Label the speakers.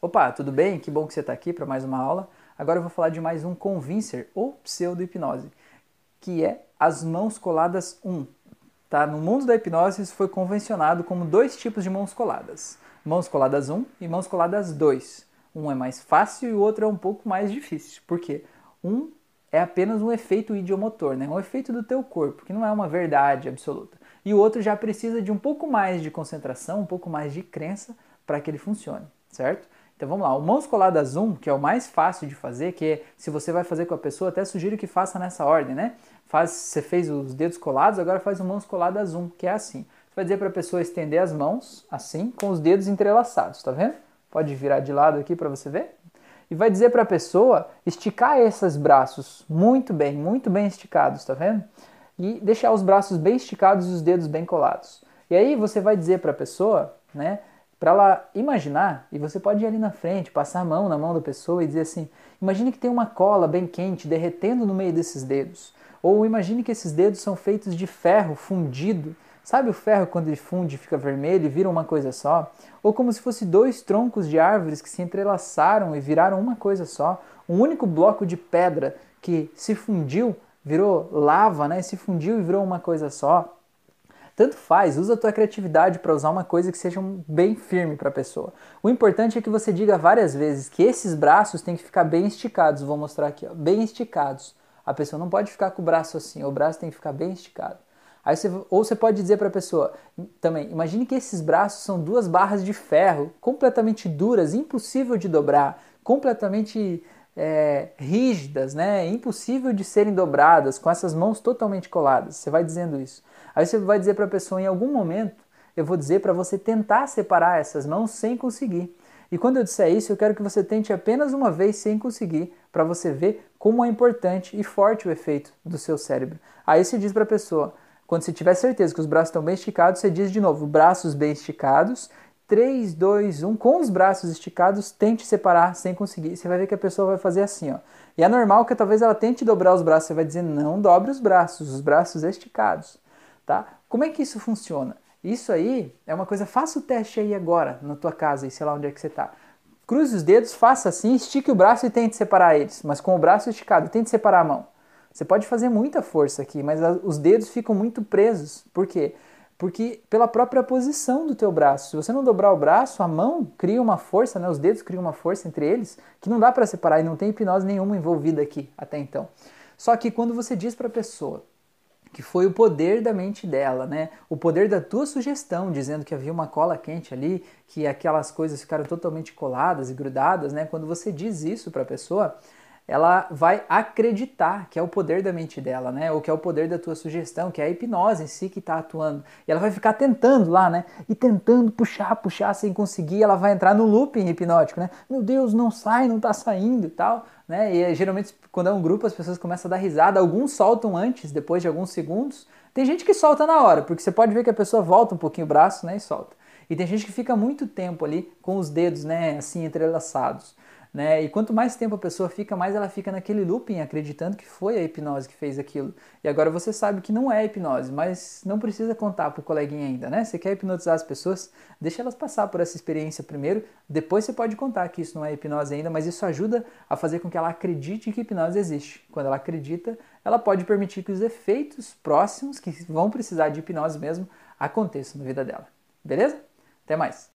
Speaker 1: Opa, tudo bem? Que bom que você está aqui para mais uma aula. Agora eu vou falar de mais um convincer ou pseudo-hipnose, que é as mãos coladas 1. Tá? No mundo da hipnose isso foi convencionado como dois tipos de mãos coladas. Mãos coladas 1 e mãos coladas 2. Um é mais fácil e o outro é um pouco mais difícil. Por quê? Um é apenas um efeito idiomotor, né? um efeito do teu corpo, que não é uma verdade absoluta. E o outro já precisa de um pouco mais de concentração, um pouco mais de crença para que ele funcione, certo? Então vamos lá, o mãos coladas 1, que é o mais fácil de fazer, que é, se você vai fazer com a pessoa, até sugiro que faça nessa ordem, né? Faz, você fez os dedos colados, agora faz o mãos coladas 1, que é assim. Você vai dizer para a pessoa estender as mãos, assim, com os dedos entrelaçados, tá vendo? Pode virar de lado aqui para você ver e vai dizer para a pessoa esticar esses braços muito bem, muito bem esticados, tá vendo? E deixar os braços bem esticados e os dedos bem colados. E aí você vai dizer para a pessoa, né, para ela imaginar, e você pode ir ali na frente, passar a mão na mão da pessoa e dizer assim: imagine que tem uma cola bem quente derretendo no meio desses dedos. Ou imagine que esses dedos são feitos de ferro fundido Sabe o ferro quando ele funde fica vermelho e vira uma coisa só? Ou como se fosse dois troncos de árvores que se entrelaçaram e viraram uma coisa só? Um único bloco de pedra que se fundiu, virou lava, né? Se fundiu e virou uma coisa só. Tanto faz, usa a tua criatividade para usar uma coisa que seja bem firme para a pessoa. O importante é que você diga várias vezes que esses braços têm que ficar bem esticados. Vou mostrar aqui, ó, bem esticados. A pessoa não pode ficar com o braço assim, o braço tem que ficar bem esticado. Aí você, ou você pode dizer para a pessoa também: imagine que esses braços são duas barras de ferro completamente duras, impossível de dobrar, completamente é, rígidas, né? impossível de serem dobradas, com essas mãos totalmente coladas. Você vai dizendo isso. Aí você vai dizer para a pessoa: em algum momento, eu vou dizer para você tentar separar essas mãos sem conseguir. E quando eu disser isso, eu quero que você tente apenas uma vez sem conseguir, para você ver como é importante e forte o efeito do seu cérebro. Aí você diz para a pessoa: quando você tiver certeza que os braços estão bem esticados, você diz de novo, braços bem esticados. 3, 2, 1, com os braços esticados, tente separar sem conseguir. Você vai ver que a pessoa vai fazer assim, ó. E é normal que talvez ela tente dobrar os braços, você vai dizer não dobre os braços, os braços esticados, tá? Como é que isso funciona? Isso aí é uma coisa, faça o teste aí agora, na tua casa, e sei lá onde é que você está. Cruze os dedos, faça assim, estique o braço e tente separar eles, mas com o braço esticado, tente separar a mão. Você pode fazer muita força aqui, mas os dedos ficam muito presos. Por quê? Porque pela própria posição do teu braço. Se você não dobrar o braço, a mão cria uma força, né? os dedos criam uma força entre eles que não dá para separar e não tem hipnose nenhuma envolvida aqui até então. Só que quando você diz para a pessoa que foi o poder da mente dela, né? O poder da tua sugestão, dizendo que havia uma cola quente ali, que aquelas coisas ficaram totalmente coladas e grudadas, né? Quando você diz isso para a pessoa, ela vai acreditar que é o poder da mente dela, né? Ou que é o poder da tua sugestão, que é a hipnose em si que está atuando. E ela vai ficar tentando lá, né? E tentando puxar, puxar sem conseguir, ela vai entrar no looping hipnótico, né? Meu Deus, não sai, não está saindo e tal, né? E geralmente quando é um grupo as pessoas começam a dar risada, alguns soltam antes, depois de alguns segundos. Tem gente que solta na hora, porque você pode ver que a pessoa volta um pouquinho o braço, né, e solta. E tem gente que fica muito tempo ali com os dedos, né, assim entrelaçados. Né? E quanto mais tempo a pessoa fica, mais ela fica naquele looping, acreditando que foi a hipnose que fez aquilo. E agora você sabe que não é hipnose, mas não precisa contar pro coleguinha ainda, né? Você quer hipnotizar as pessoas, deixa elas passar por essa experiência primeiro, depois você pode contar que isso não é hipnose ainda, mas isso ajuda a fazer com que ela acredite que hipnose existe. Quando ela acredita, ela pode permitir que os efeitos próximos, que vão precisar de hipnose mesmo, aconteçam na vida dela. Beleza? Até mais!